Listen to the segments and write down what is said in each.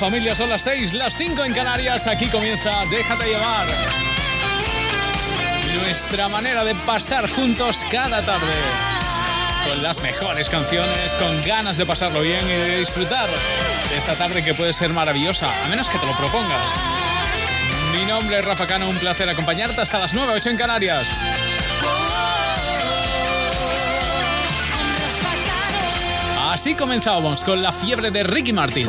familia? Son las 6, las 5 en Canarias. Aquí comienza Déjate llevar. Nuestra manera de pasar juntos cada tarde. Con las mejores canciones, con ganas de pasarlo bien y de disfrutar de esta tarde que puede ser maravillosa, a menos que te lo propongas. Mi nombre es Rafa Cano, un placer acompañarte hasta las 9, 8 en Canarias. Así comenzamos con la fiebre de Ricky Martin.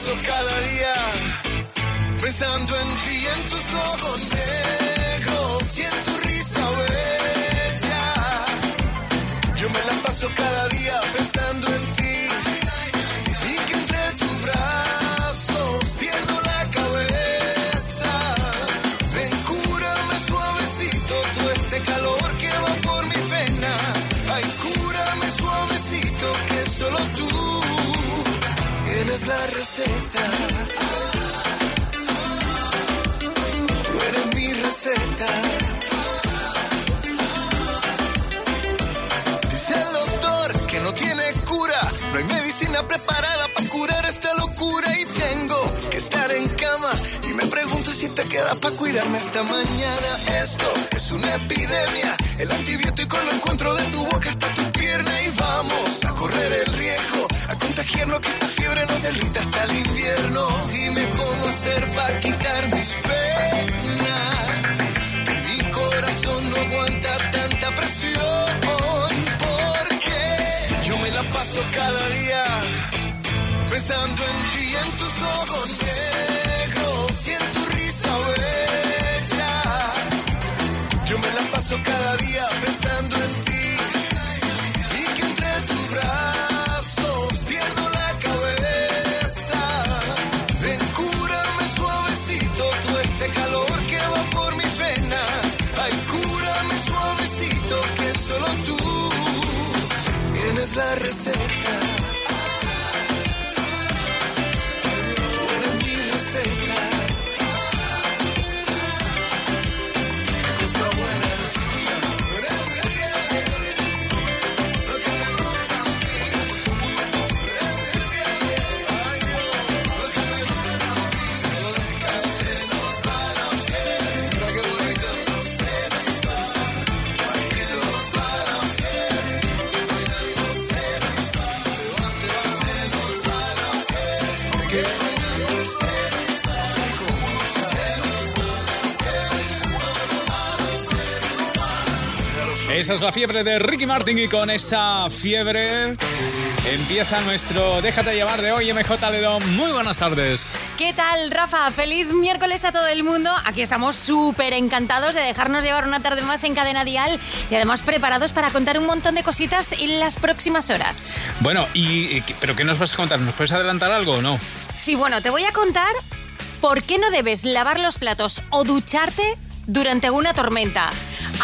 Paso cada día pensando en ti, en tus ojos Esa es la fiebre de Ricky Martin y con esa fiebre empieza nuestro Déjate llevar de hoy MJ Ledón. Muy buenas tardes. ¿Qué tal, Rafa? Feliz miércoles a todo el mundo. Aquí estamos súper encantados de dejarnos llevar una tarde más en Cadena Dial y además preparados para contar un montón de cositas en las próximas horas. Bueno, y, ¿pero qué nos vas a contar? ¿Nos puedes adelantar algo o no? Sí, bueno, te voy a contar por qué no debes lavar los platos o ducharte durante una tormenta.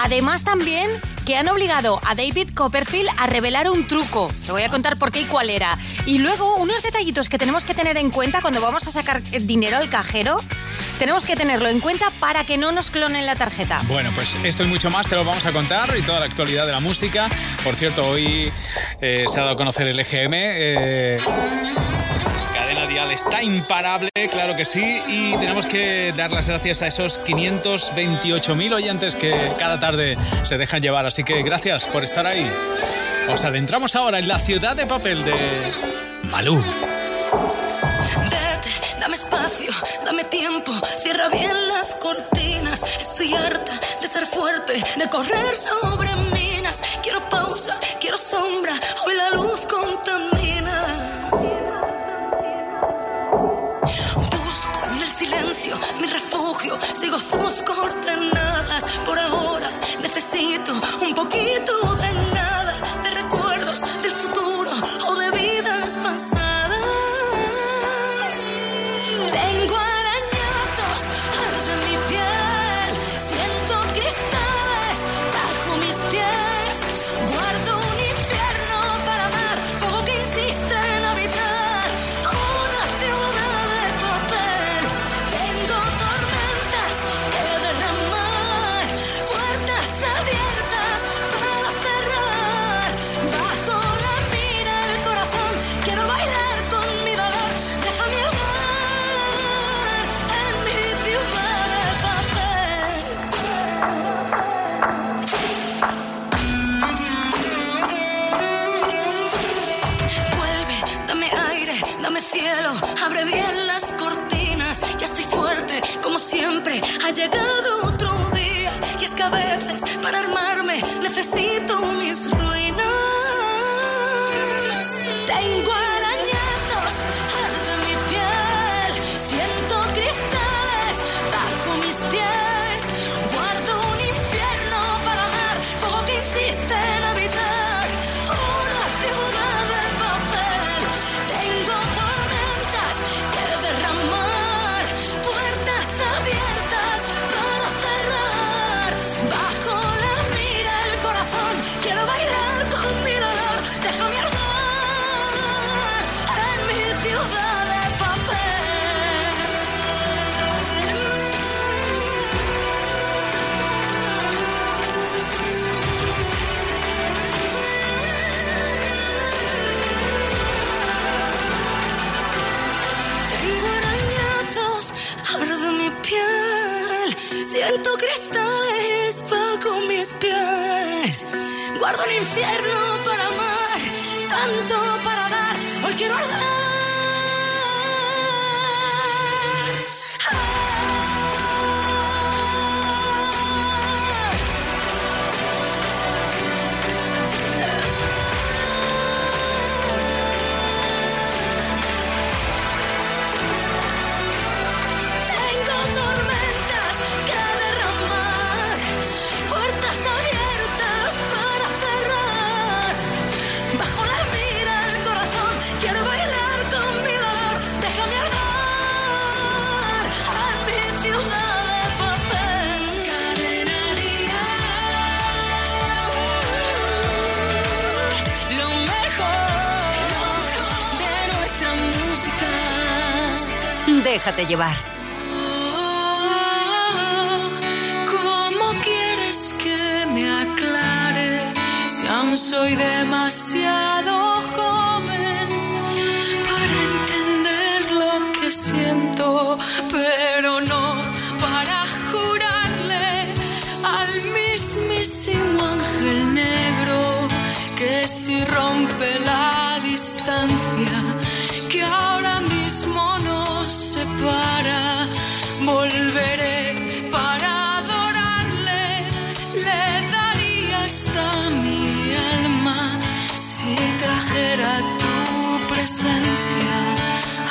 Además también que han obligado a David Copperfield a revelar un truco. Te voy a contar por qué y cuál era. Y luego unos detallitos que tenemos que tener en cuenta cuando vamos a sacar el dinero al cajero. Tenemos que tenerlo en cuenta para que no nos clonen la tarjeta. Bueno, pues esto y mucho más te lo vamos a contar y toda la actualidad de la música. Por cierto, hoy eh, se ha dado a conocer el EGM. eh, Cadena Dial está imparable, claro que sí, y tenemos que dar las gracias a esos 528.000 oyentes que cada tarde se dejan llevar, así que gracias por estar ahí. Os adentramos ahora en la ciudad de papel de Malú. Vete, dame espacio, dame tiempo, cierra bien las cortinas. Estoy harta de ser fuerte, de correr sobre minas. Quiero pausa, quiero sombra, hoy la luz contamina. silencio, mi refugio, sigo sus coordenadas. Por ahora necesito un poquito de good. Convierto cristales, pago mis pies. Guardo el infierno para amar, tanto para dar. Hoy quiero arder. Déjate llevar. ¿Cómo quieres que me aclare si aún soy demasiado joven para entender lo que siento, pero no para jurarle al mismísimo ángel negro que si rompe la distancia?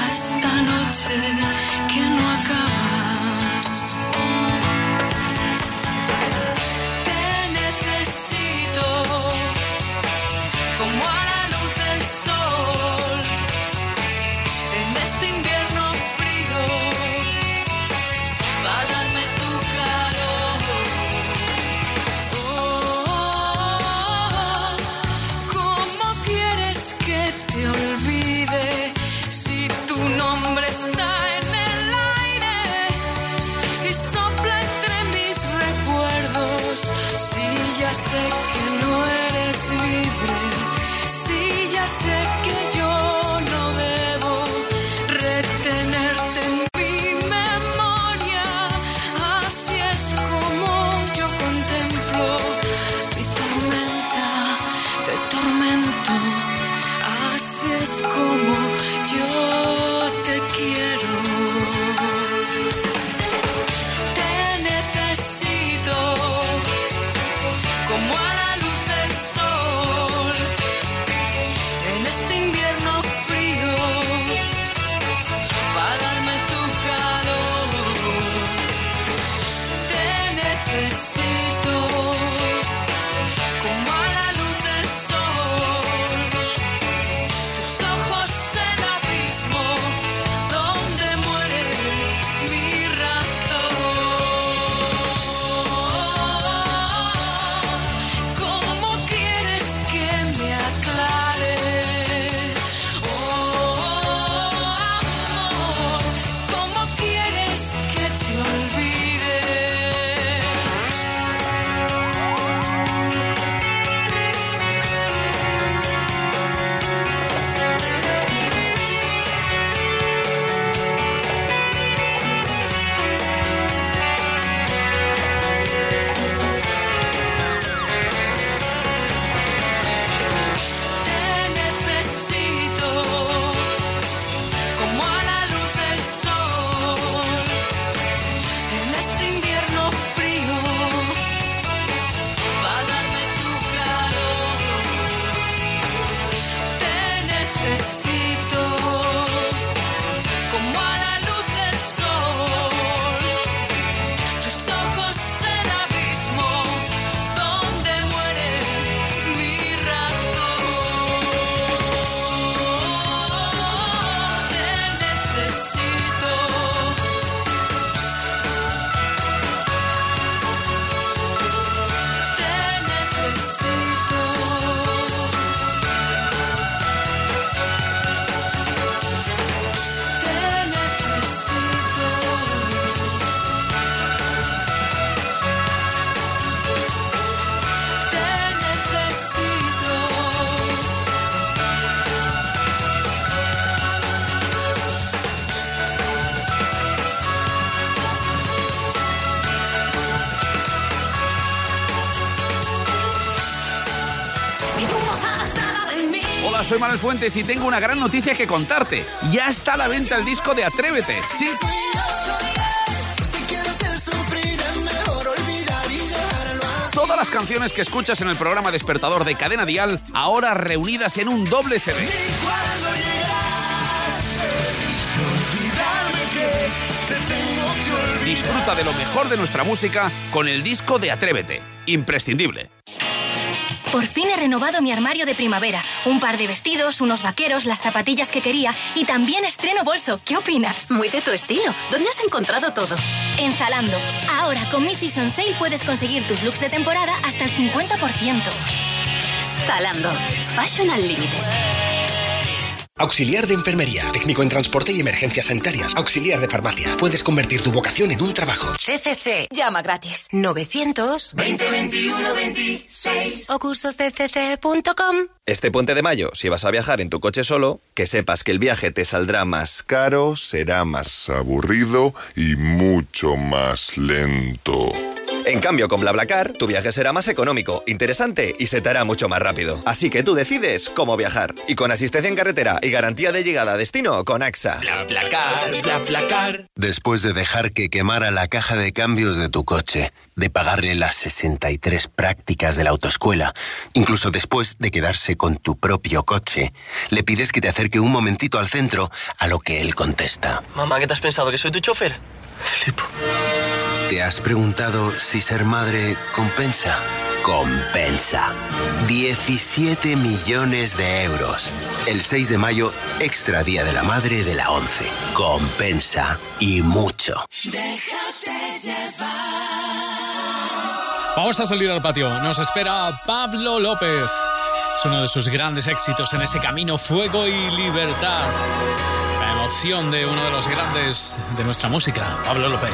a esta noche. Fuentes y tengo una gran noticia que contarte. Ya está a la venta el disco de Atrévete. Sí. Todas las canciones que escuchas en el programa Despertador de Cadena Dial, ahora reunidas en un doble CD. Disfruta de lo mejor de nuestra música con el disco de Atrévete. Imprescindible. Por fin he renovado mi armario de primavera. Un par de vestidos, unos vaqueros, las zapatillas que quería y también estreno bolso. ¿Qué opinas? Muy de tu estilo. ¿Dónde has encontrado todo? En Zalando. Ahora con mi Season Sale puedes conseguir tus looks de temporada hasta el 50%. Zalando. Fashion al límite. Auxiliar de enfermería, técnico en transporte y emergencias sanitarias, auxiliar de farmacia. Puedes convertir tu vocación en un trabajo. CCC. Llama gratis. 900 2021 26 o cursosdcc.com. Este puente de mayo, si vas a viajar en tu coche solo, que sepas que el viaje te saldrá más caro, será más aburrido y mucho más lento. En cambio, con BlaBlaCar, tu viaje será más económico, interesante y se te hará mucho más rápido. Así que tú decides cómo viajar. Y con asistencia en carretera y garantía de llegada a destino con AXA. BlaBlaCar, BlaBlaCar. Después de dejar que quemara la caja de cambios de tu coche, de pagarle las 63 prácticas de la autoescuela, incluso después de quedarse con tu propio coche, le pides que te acerque un momentito al centro, a lo que él contesta. Mamá, ¿qué te has pensado? ¿Que soy tu chofer? Flipo. ¿Te has preguntado si ser madre compensa? Compensa. 17 millones de euros. El 6 de mayo, extra Día de la Madre de la 11. Compensa y mucho. Déjate Vamos a salir al patio. Nos espera Pablo López. Es uno de sus grandes éxitos en ese camino Fuego y Libertad. La emoción de uno de los grandes de nuestra música, Pablo López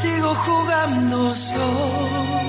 sigo jugando solo.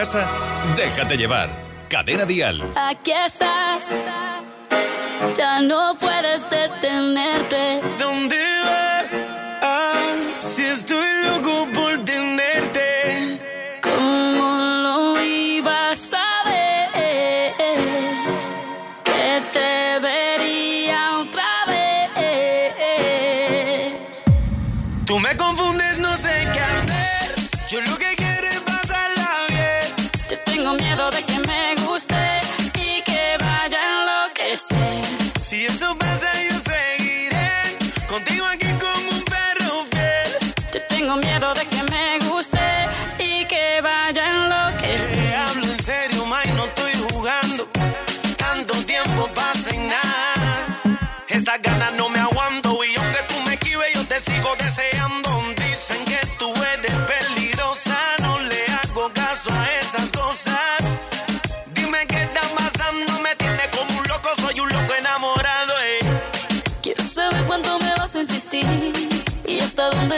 Casa? Déjate llevar. Cadena Dial. Aquí estás. Ya no puedes detenerte. ¿Dónde vas? Ah, si estoy loco por tenerte. ¿Cómo lo ibas a ver? Que te vería otra vez. Tú me confundes, no sé qué hacer. Yo lo que Si eso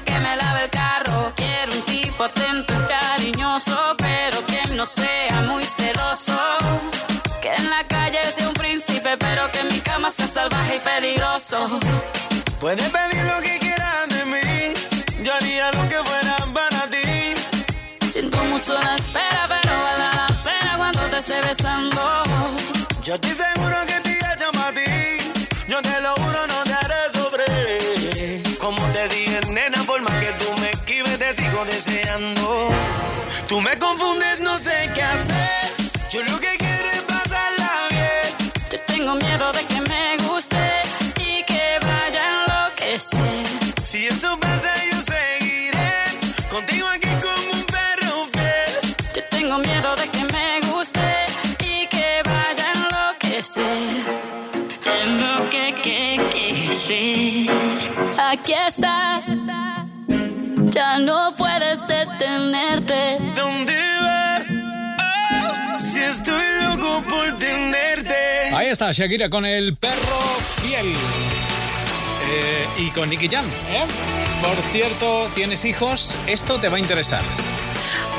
que me lave el carro. Quiero un tipo atento y cariñoso, pero que no sea muy celoso. Que en la calle sea un príncipe, pero que en mi cama sea salvaje y peligroso. Puedes pedir lo que quieras de mí. Yo haría lo que fuera para ti. Siento mucho la espera, pero vale la pena cuando te esté besando. Yo estoy seguro que te sigo deseando. Tú me confundes, no sé qué hacer. Yo lo que quiero es pasarla bien. Yo tengo miedo de que me guste y que vaya a enloquecer. Si eso pasa, yo seguiré contigo aquí como un perro fiel. Yo tengo miedo de que me guste y que vaya a enloquecer. Enloquecer. Aquí estás. Ya no puedes detenerte. ¿Dónde vas? Si estoy loco por tenerte. Ahí está Shakira con el perro fiel. Eh, y con Nicky Jam. ¿eh? Por cierto, ¿tienes hijos? Esto te va a interesar.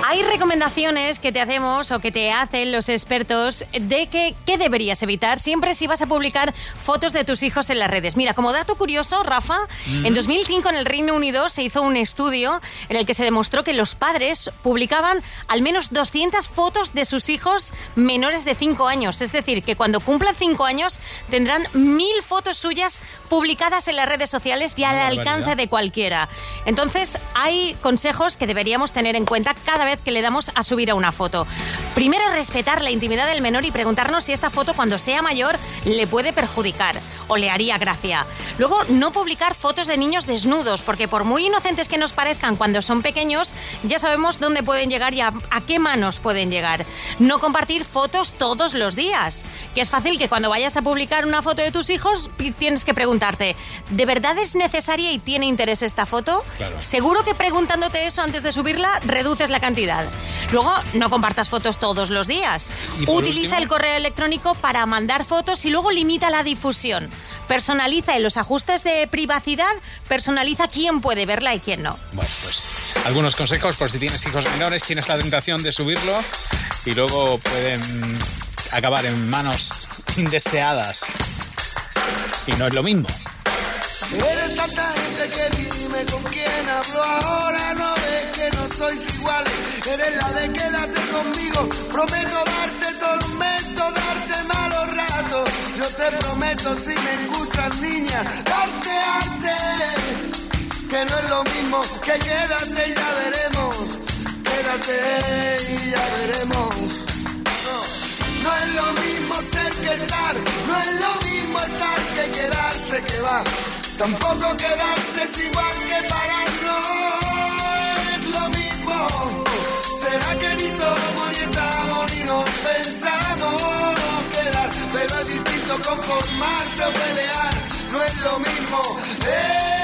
Hay recomendaciones que te hacemos o que te hacen los expertos de que qué deberías evitar siempre si vas a publicar fotos de tus hijos en las redes. Mira, como dato curioso, Rafa, Mm. en 2005 en el Reino Unido se hizo un estudio en el que se demostró que los padres publicaban al menos 200 fotos de sus hijos menores de 5 años. Es decir, que cuando cumplan 5 años tendrán mil fotos suyas publicadas en las redes sociales y al alcance de cualquiera. Entonces, hay consejos que deberíamos tener en cuenta cada vez que le damos a subir a una foto. Primero, respetar la intimidad del menor y preguntarnos si esta foto cuando sea mayor le puede perjudicar o le haría gracia. Luego, no publicar fotos de niños desnudos, porque por muy inocentes que nos parezcan cuando son pequeños, ya sabemos dónde pueden llegar y a, a qué manos pueden llegar. No compartir fotos todos los días, que es fácil que cuando vayas a publicar una foto de tus hijos tienes que preguntarte, ¿de verdad es necesaria y tiene interés esta foto? Claro. Seguro que preguntándote eso antes de subirla reduces la cantidad. Luego, no compartas fotos todos los días. Utiliza último- el correo electrónico para mandar fotos y luego limita la difusión. Personaliza en los ajustes de privacidad, personaliza quién puede verla y quién no. Bueno, pues algunos consejos por si tienes hijos menores, tienes la tentación de subirlo y luego pueden acabar en manos indeseadas. Y no es lo mismo. Eres tanta gente que dime con quién hablo ahora, no ves que no sois iguales. Eres la de quédate conmigo, prometo darte tormento, darte malos ratos. Yo te prometo si me escuchas niña, darte arte que no es lo mismo que quédate y ya veremos. Quédate y ya veremos. No, no es lo mismo ser que estar, no es lo mismo estar que quedarse que va. Tampoco quedarse es igual que parar, ¿Será que ni somos ni estamos ni nos pensamos quedar? Pero es distinto conformarse o pelear, no es lo mismo. Es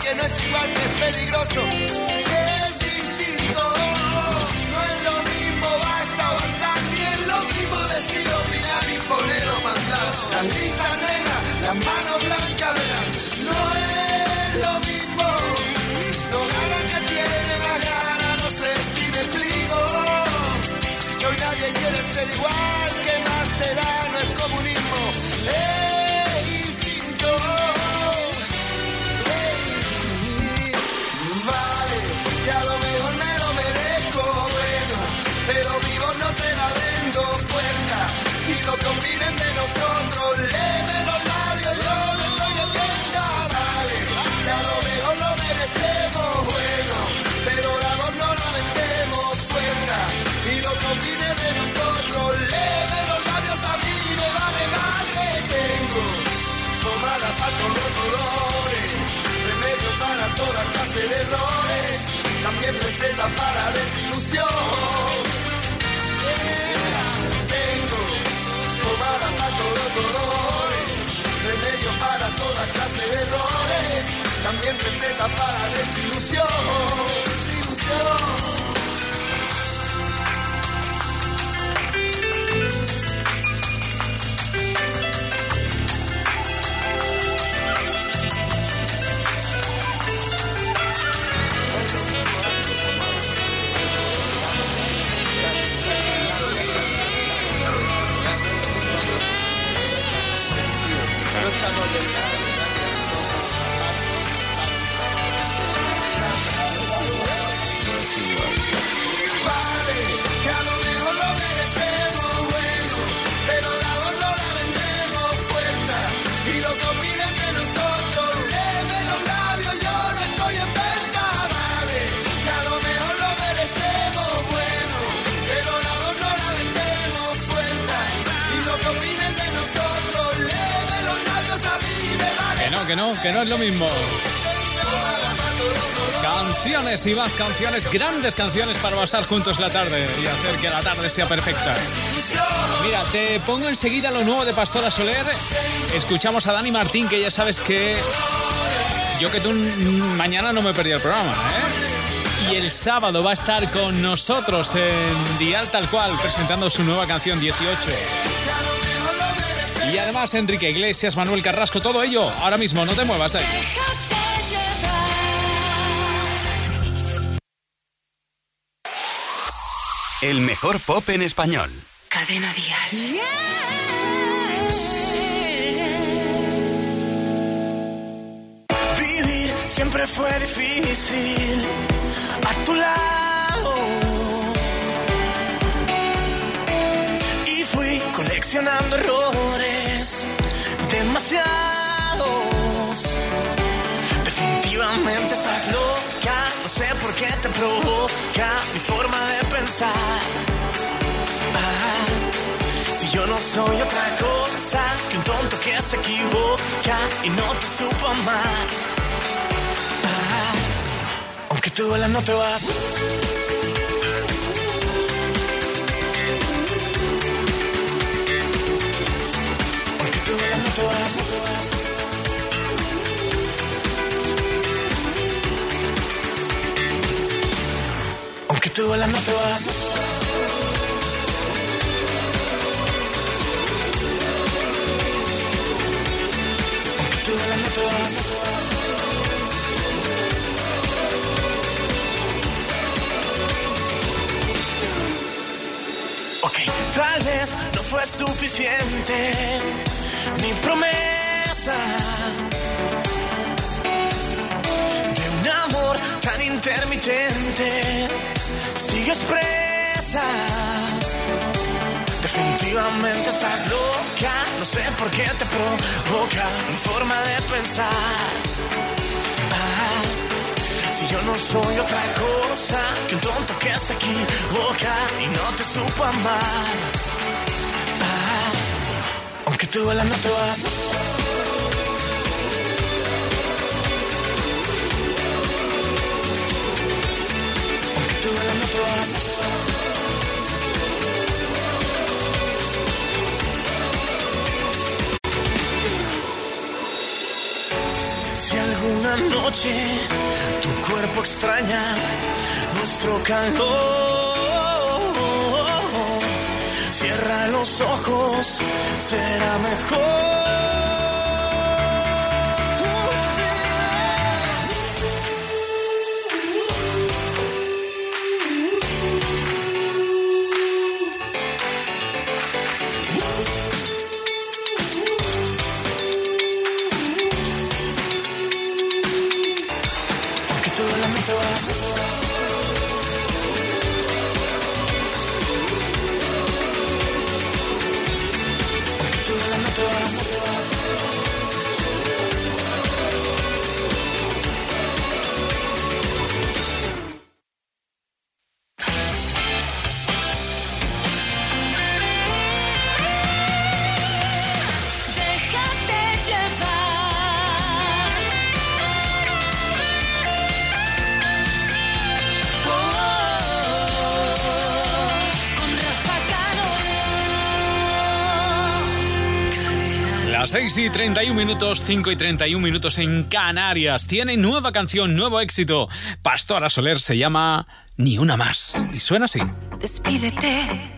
que no es igual que es peligroso. Que es distinto. No es lo mismo, basta estar, ni es lo mismo decir, opinar y poner o mandar. Las listas negras, las manos blancas, igual, que más te da, no es comunismo. Es distinto. Vale, que a lo mejor me lo merezco, bueno, pero vivo no te la vendo puerta. Y lo que opinen de nosotros, leve receta para desilusión. No, es lo mismo. Canciones y más canciones, grandes canciones para pasar juntos la tarde y hacer que la tarde sea perfecta. Mira, te pongo enseguida lo nuevo de Pastora Soler. Escuchamos a Dani Martín, que ya sabes que yo que tú mañana no me perdí el programa, ¿eh? Y el sábado va a estar con nosotros en Dial Tal Cual, presentando su nueva canción 18. Y además Enrique Iglesias, Manuel Carrasco, todo ello ahora mismo, no te muevas de ahí. El mejor pop en español. Cadena Dial. Vivir siempre fue difícil a tu lado. Y fui coleccionando errores te provoca mi forma de pensar. Ah, si yo no soy otra cosa que un tonto que se equivoca y no te supo amar. Ah, aunque te duela no te vas. Aunque te duela no te vas. Duela no te vas. No te vas. Ok, tal vez no fue suficiente mi promesa de un amor tan intermitente. Sigues presa. Definitivamente estás loca. No sé por qué te provoca mi forma de pensar. Ah, si yo no soy otra cosa que un tonto que se equivoca y no te supo amar. Ah, aunque te duela, no te vas. Si alguna noche tu cuerpo extraña nuestro calor, cierra los ojos, será mejor. 6 y 31 minutos, 5 y 31 minutos en Canarias. Tiene nueva canción, nuevo éxito. Pastora Soler se llama Ni una más. Y suena así. Despídete,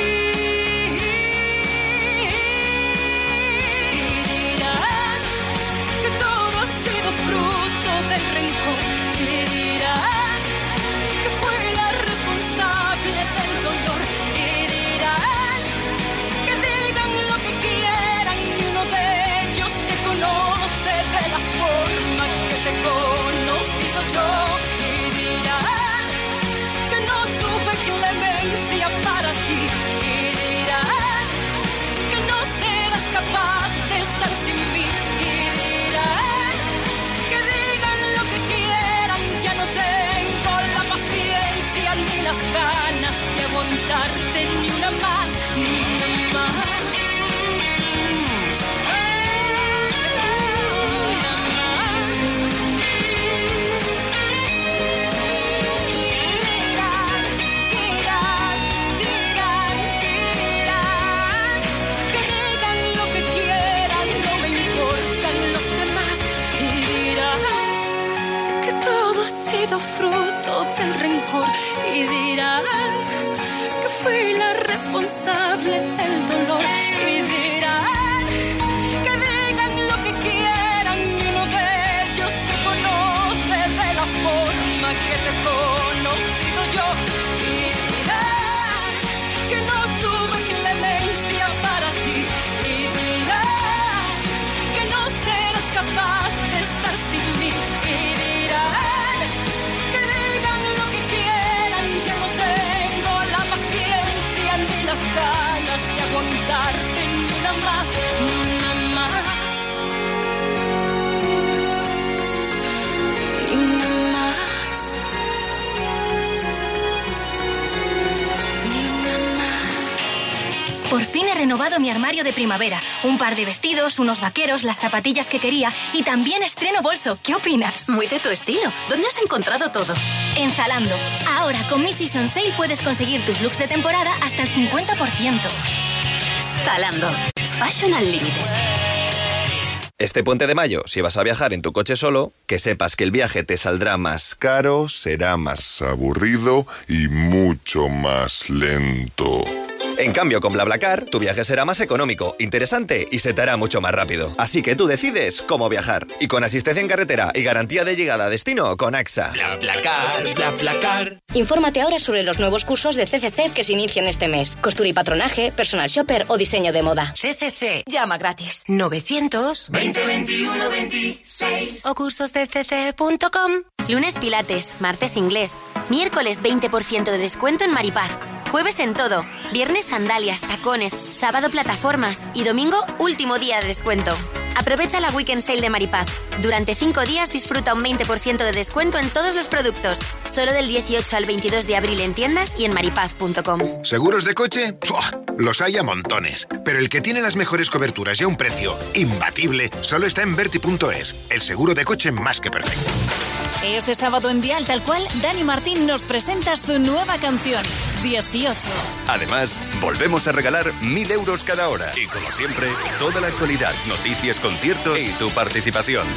Fruto del rencor y dirán que fui la responsable del dolor y dirán renovado mi armario de primavera. Un par de vestidos, unos vaqueros, las zapatillas que quería y también estreno bolso. ¿Qué opinas? Muy de tu estilo. ¿Dónde has encontrado todo? En Zalando. Ahora con mi Season Sale puedes conseguir tus looks de temporada hasta el 50%. Zalando. Fashion Unlimited. Este puente de mayo, si vas a viajar en tu coche solo, que sepas que el viaje te saldrá más Caro será más aburrido y mucho más lento. En cambio, con BlaBlaCar, tu viaje será más económico, interesante y se te hará mucho más rápido. Así que tú decides cómo viajar. Y con asistencia en carretera y garantía de llegada a destino con AXA. BlaBlaCar, BlaBlaCar. Infórmate ahora sobre los nuevos cursos de CCC que se inician este mes. Costura y patronaje, personal shopper o diseño de moda. CCC. Llama gratis. 900 20 21 26. o cursosdecc.com. Lunes Pilates, martes inglés, miércoles 20% de descuento en Maripaz, jueves en todo, viernes sandalias, tacones, sábado plataformas y domingo último día de descuento. Aprovecha la Weekend Sale de Maripaz. Durante 5 días disfruta un 20% de descuento en todos los productos, solo del 18 al 22 de abril en tiendas y en maripaz.com. ¿Seguros de coche? Los hay a montones. Pero el que tiene las mejores coberturas y a un precio imbatible solo está en Verti.es, el seguro de coche más que perfecto. Este sábado en Dial Tal Cual, Dani Martín nos presenta su nueva canción, 18. Además, volvemos a regalar mil euros cada hora. Y como siempre, toda la actualidad, noticias, conciertos y tu participación.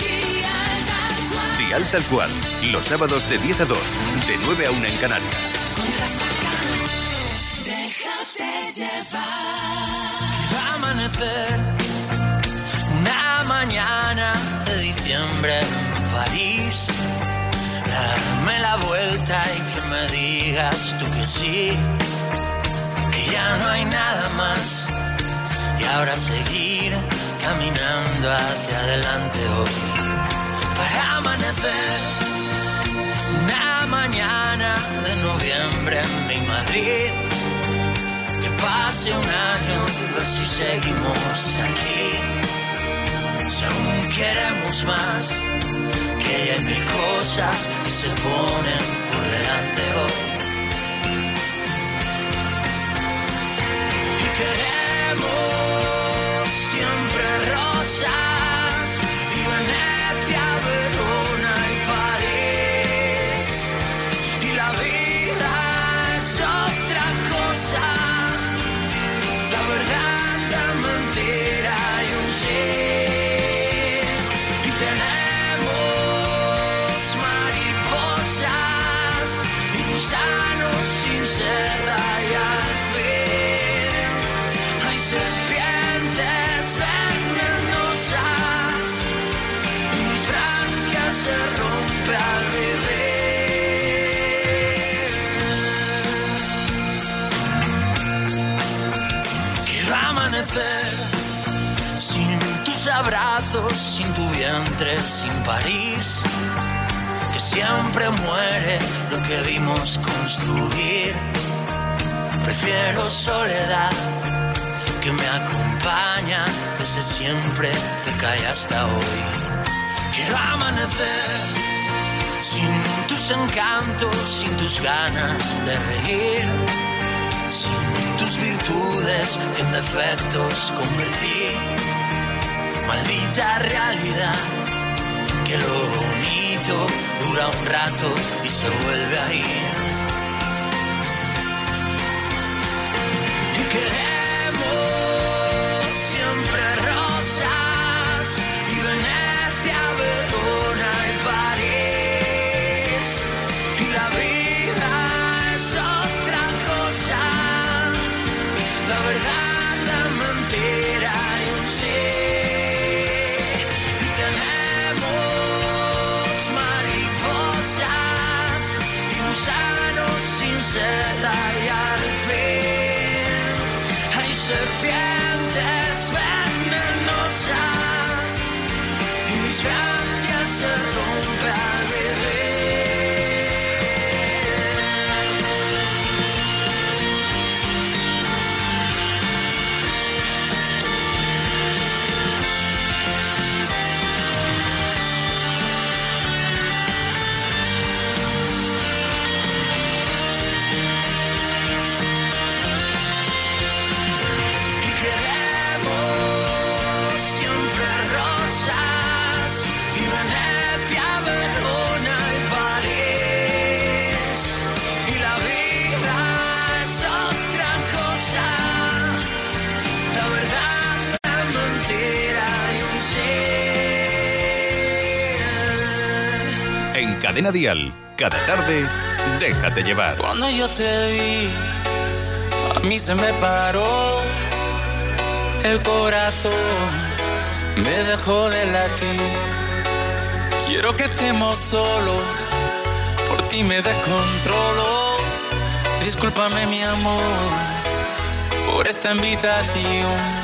Dial tal cual, los sábados de 10 a 2, de 9 a 1 en Canarias. Déjate llevar. Amanecer una mañana de diciembre en París. Darme la vuelta y que me digas tú que sí. Que ya no hay nada más. Y ahora seguir caminando hacia adelante hoy. Para amanecer una mañana de noviembre en mi Madrid. Que pase un año, ver si seguimos aquí. Si aún queremos más, que hay mil cosas que se ponen por delante hoy. Y queremos sin tu vientre, sin París, que siempre muere lo que vimos construir. Prefiero soledad que me acompaña desde siempre, cerca y hasta hoy. Quiero amanecer sin tus encantos, sin tus ganas de reír, sin tus virtudes en defectos convertí. Maldita realidad, que lo bonito dura un rato y se vuelve a ir. Cada tarde, déjate llevar. Cuando yo te vi, a mí se me paró el corazón, me dejó de latir. Quiero que estemos solos, por ti me descontrolo. Discúlpame mi amor por esta invitación.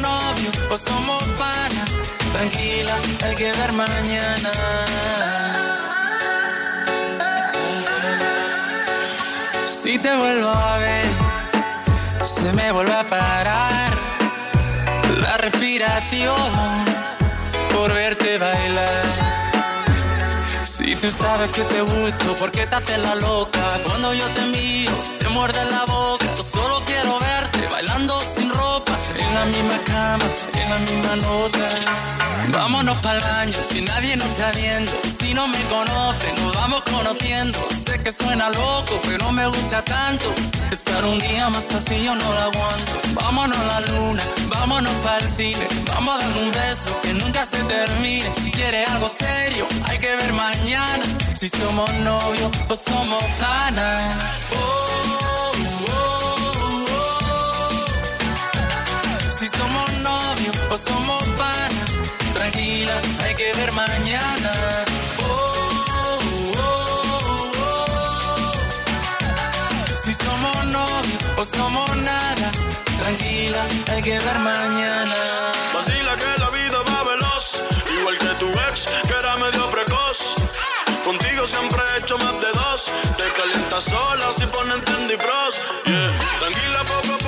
Novios o somos panas, tranquila, hay que ver mañana. Si te vuelvo a ver, se me vuelve a parar la respiración por verte bailar. Si tú sabes que te gusto, ¿por qué te haces la loca? Cuando yo te miro, muerde la boca. Yo solo quiero verte bailando sin ropa, en la misma cama, en la misma nota. Vámonos para el baño, que nadie nos está viendo. Si no me conoce, nos vamos conociendo. Sé que suena loco, pero me gusta tanto. Estar un día más así yo no lo aguanto. Vámonos a la luna, vámonos para el cine. Vamos a dar un beso que nunca se termine. Si quieres algo serio, hay que ver mañana. Si somos novios o somos panas. Oh, somos panas. Tranquila, hay que ver mañana. Oh, oh, oh. Si somos novios o somos nada. Tranquila, hay que ver mañana. Vacila que la vida va veloz, igual que tu ex, que era medio precoz. Contigo siempre he hecho más de dos. Te calientas sola si ponen Candy Frost. Yeah. Tranquila, poco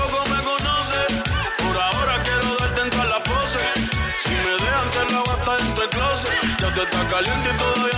está caliente todavía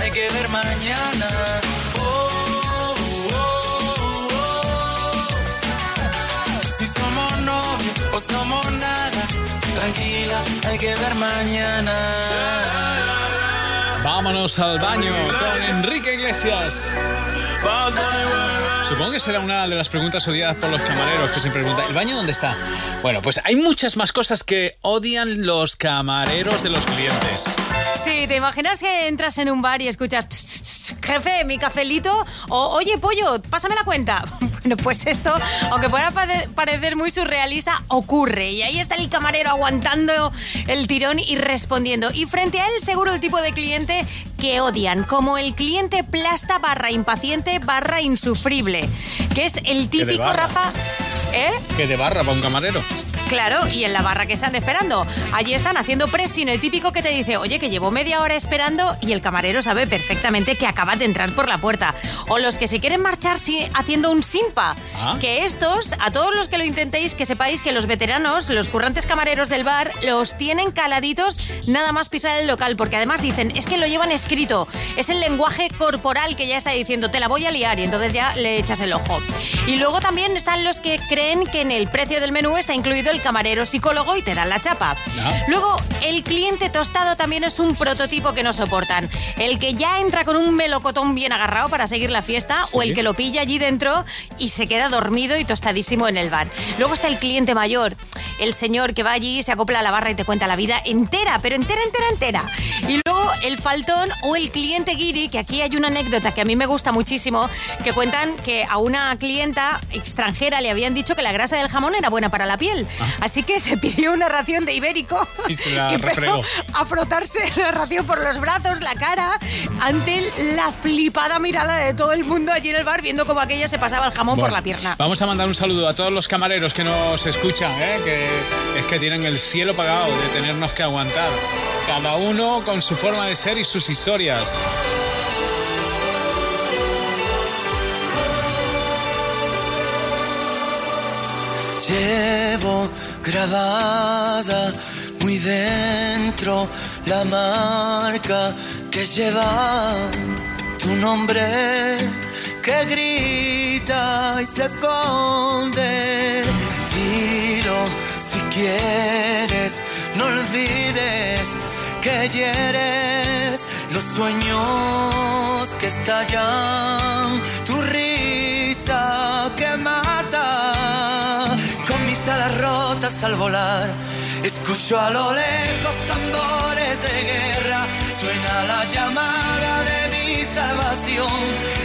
Hay que ver mañana. Oh, oh, oh. Si somos novios o somos nada. Tranquila, hay que ver mañana. Vámonos al baño con Enrique Iglesias. Supongo que será una de las preguntas odiadas por los camareros que siempre preguntan, ¿el baño dónde está? Bueno, pues hay muchas más cosas que odian los camareros de los clientes. Sí, ¿te imaginas que entras en un bar y escuchas, "Tss, tss, tss, jefe, mi cafelito? O, oye, pollo, pásame la cuenta. Bueno, pues esto, aunque pueda pare- parecer muy surrealista, ocurre. Y ahí está el camarero aguantando el tirón y respondiendo. Y frente a él, seguro el tipo de cliente que odian, como el cliente plasta barra impaciente barra insufrible, que es el típico. Rafa... ¿Eh? Que de barra para un camarero. Claro, y en la barra que están esperando. Allí están haciendo pressing, el típico que te dice, oye, que llevo media hora esperando y el camarero sabe perfectamente que acabas de entrar por la puerta. O los que se quieren marchar haciendo un simpa. Ah. Que estos, a todos los que lo intentéis, que sepáis que los veteranos, los currantes camareros del bar, los tienen caladitos nada más pisar el local. Porque además dicen, es que lo llevan escrito. Es el lenguaje corporal que ya está diciendo, te la voy a liar y entonces ya le echas el ojo. Y luego también están los que creen que en el precio del menú está incluido el camarero psicólogo y te dan la chapa. Luego, el cliente tostado también es un prototipo que no soportan. El que ya entra con un melocotón bien agarrado para seguir la fiesta o el que lo pilla allí dentro y se queda dormido y tostadísimo en el bar. Luego está el cliente mayor, el señor que va allí, se acopla a la barra y te cuenta la vida entera, pero entera, entera, entera. Y luego el faltón o el cliente guiri, que aquí hay una anécdota que a mí me gusta muchísimo, que cuentan que a una clienta extranjera le habían dicho que la grasa del jamón era buena para la piel. Así que se pidió una ración de ibérico Ah. Y se la empezó a frotarse la ración por los brazos, la cara, ante la flipada mirada de todo el mundo allí en el bar, viendo cómo aquella se pasaba el jamón por la pierna. Vamos a mandar un saludo a todos los camareros que nos escuchan, ¿eh? que es que tienen el cielo pagado de tenernos que aguantar. Cada uno con su forma de ser y sus historias. Llevo grabada muy dentro la marca que lleva tu nombre que grita y se esconde. Dilo si quieres, no olvides que hieres los sueños que estallan, tu risa que mata, con mis alas rotas al volar. Escucho a lo lejos tambores de guerra, suena la llamada de mi salvación.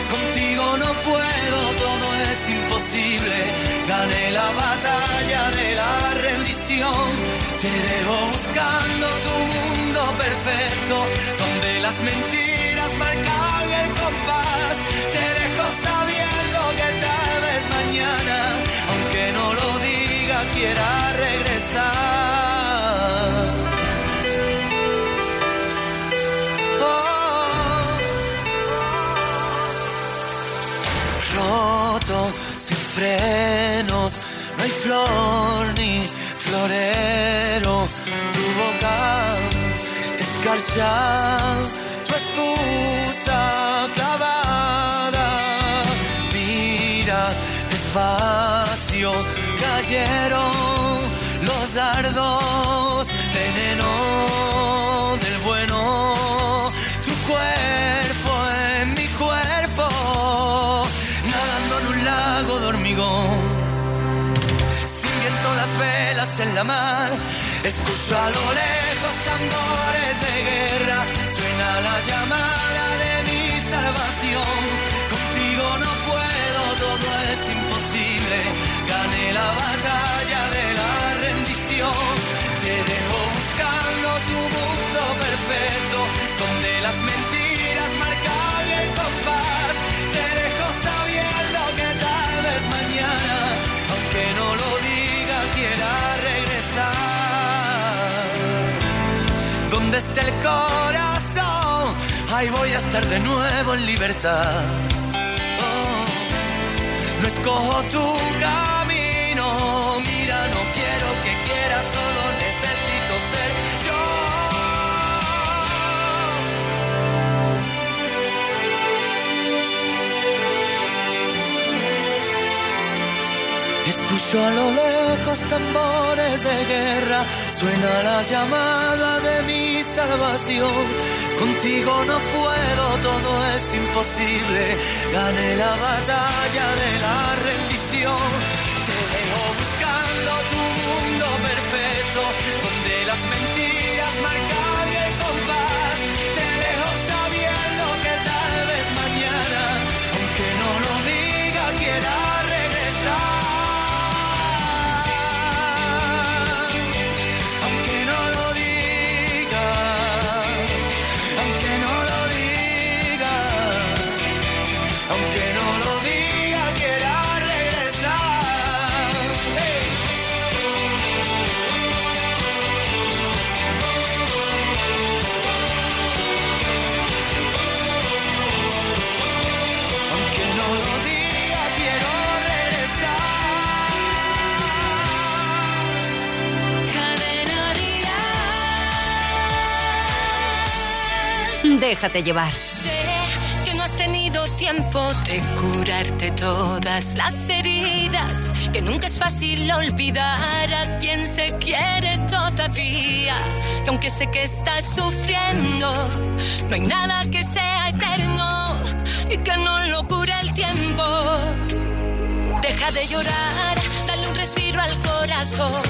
Contigo no puedo, todo es imposible. Gané la batalla de la rendición. Te dejo buscando tu mundo perfecto, donde las mentiras marcan el compás. Te dejo sabiendo que tal vez mañana, aunque no lo diga, quiera regresar. Oh. Roto, sin frenos, no hay flor ni florero. Tu boca descarga, tu excusa clavada. Mira despacio, cayeron los dardos, la mar, escucho a lo lejos tambores de guerra, suena la llamada de mi salvación. Contigo no puedo, todo es imposible, gané la batalla de la rendición. Te dejo buscando tu mundo perfecto, donde las mentiras el corazón, ahí voy a estar de nuevo en libertad. Oh, no escojo tu camino, mira, no quiero que quieras, solo necesito ser yo. Escucho a lo lejos tambores de guerra, suena la llamada de mi salvación. Contigo no puedo, todo es imposible. Gané la batalla de la rendición. Déjate llevar. Sé que no has tenido tiempo de curarte todas las heridas, que nunca es fácil olvidar a quien se quiere todavía, que aunque sé que estás sufriendo, no hay nada que sea eterno y que no lo cure el tiempo. Deja de llorar, dale un respiro al corazón,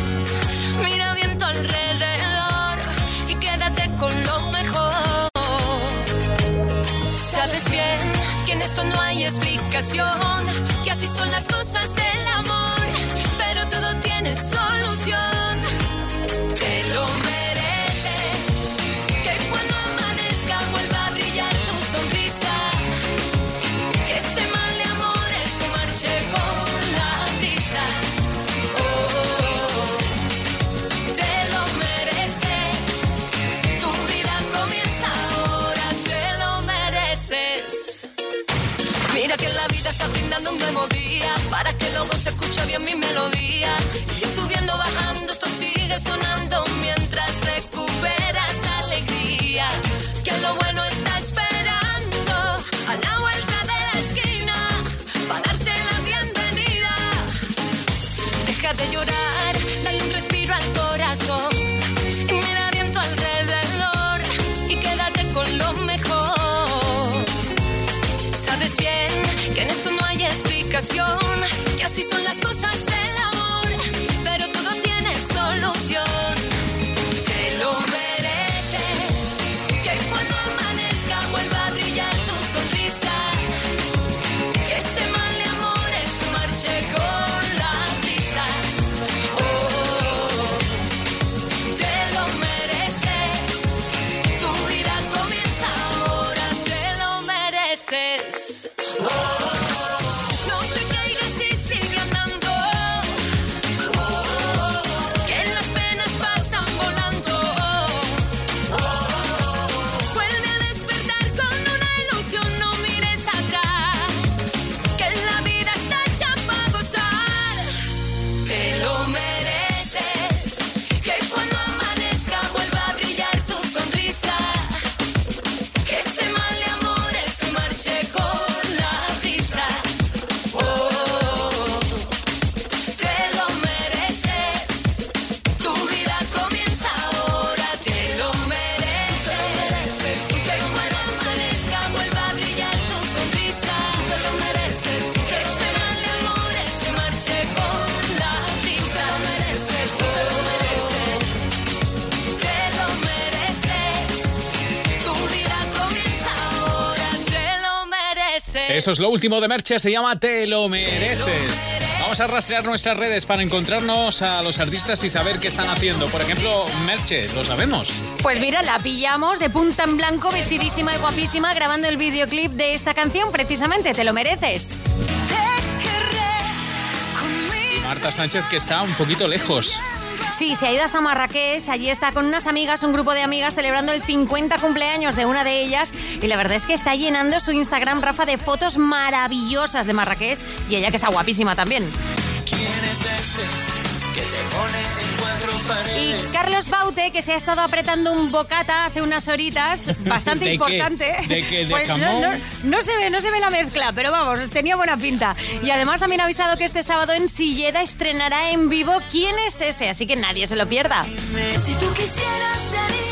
mira bien tu alrededor y quédate con lo explicación, que así son las cosas del amor, pero todo tiene solución. Mi melodía. Eso es lo último de Merche, se llama Te lo mereces. Vamos a rastrear nuestras redes para encontrarnos a los artistas y saber qué están haciendo. Por ejemplo, Merche, lo sabemos. Pues mira, la pillamos de punta en blanco, vestidísima y guapísima, grabando el videoclip de esta canción, precisamente, te lo mereces. Marta Sánchez, que está un poquito lejos. Sí, se ha ido hasta Marrakech, allí está con unas amigas, un grupo de amigas celebrando el 50 cumpleaños de una de ellas y la verdad es que está llenando su Instagram, Rafa, de fotos maravillosas de Marrakech y ella que está guapísima también. ¿Quién es ese que pone? Y Carlos Baute, que se ha estado apretando un bocata hace unas horitas, bastante ¿De qué? importante. ¿De qué? ¿De Pues no, jamón? no- no se ve, no se ve la mezcla, pero vamos, tenía buena pinta. Y además también ha avisado que este sábado en Silleda estrenará en vivo ¿Quién es ese? Así que nadie se lo pierda. Si tú quisieras E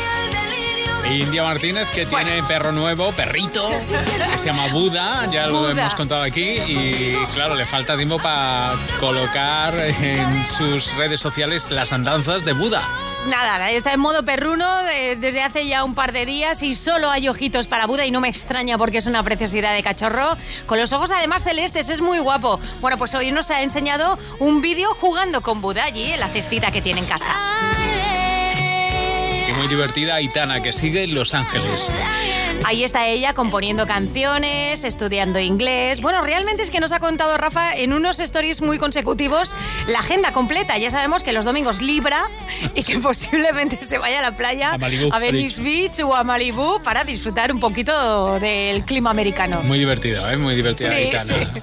India Martínez, que tiene perro nuevo, perrito, que se llama Buda, ya lo Buda. hemos contado aquí. Y claro, le falta tiempo para colocar en sus redes sociales las andanzas de Buda. Nada, está en modo perruno de- desde hace ya un par de días y solo hay ojitos para Buda y no me extraña porque es una preciosidad de cachorro. Con los ojos además celestes, es muy guapo. Bueno, pues hoy nos ha enseñado un vídeo jugando con Buda allí en la cestita que tiene en casa. Muy divertida Aitana, que sigue en Los Ángeles. Ahí está ella componiendo canciones, estudiando inglés. Bueno, realmente es que nos ha contado Rafa en unos stories muy consecutivos la agenda completa. Ya sabemos que los domingos libra y que posiblemente se vaya a la playa, A Venice Beach o a Malibu para disfrutar un poquito del clima americano. Muy divertida, ¿eh? Muy divertida Sí, Aitana. sí.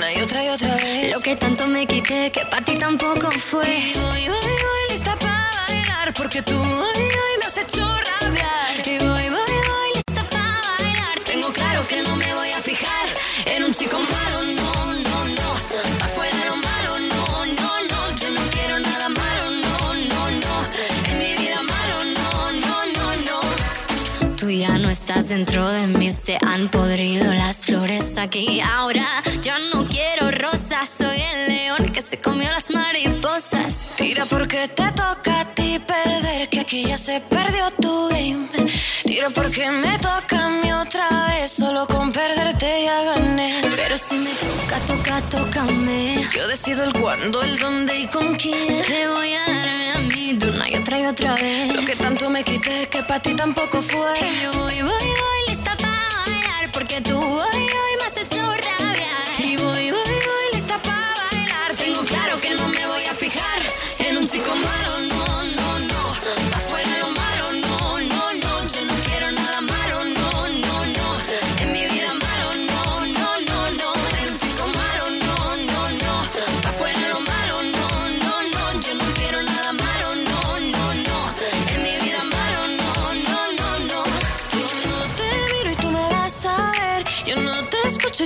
una y otra y otra vez. Lo que tanto me quité, que para ti tampoco fue. Y voy, voy, voy, lista para bailar, porque tú hoy, hoy me has hecho rabiar. Y voy, voy, estás dentro de mí, se han podrido las flores aquí. Ahora yo no quiero rosas, soy el león que se comió las mariposas. Tira porque te toca a ti perder, que aquí ya se perdió tu game. Tira porque me toca a mí otra vez, solo con perderte ya gané. Pero si me toca, toca, tócame. Yo decido el cuándo, el dónde y con quién. Te voy a darme a mí de una y otra y otra vez. Lo que tanto me quité, que para ti tampoco fue. Yo voy, voy, voy, lista para bailar, porque tú hoy, hoy me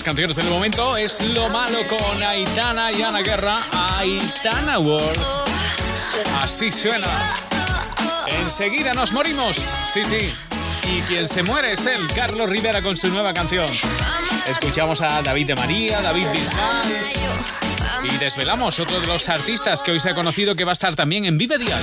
las canciones del momento es Lo Malo con Aitana y Ana Guerra. Aitana World. Así suena. Enseguida nos morimos. Sí, sí. Y quien se muere es él, Carlos Rivera, con su nueva canción. Escuchamos a David de María, David Bisbal. Y desvelamos otro de los artistas que hoy se ha conocido que va a estar también en Vive Dial.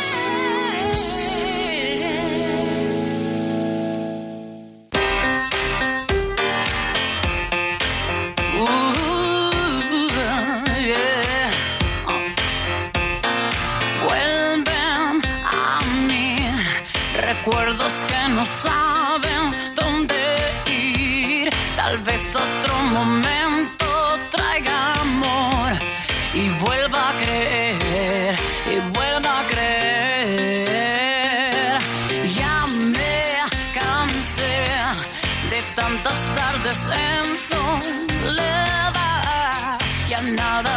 nada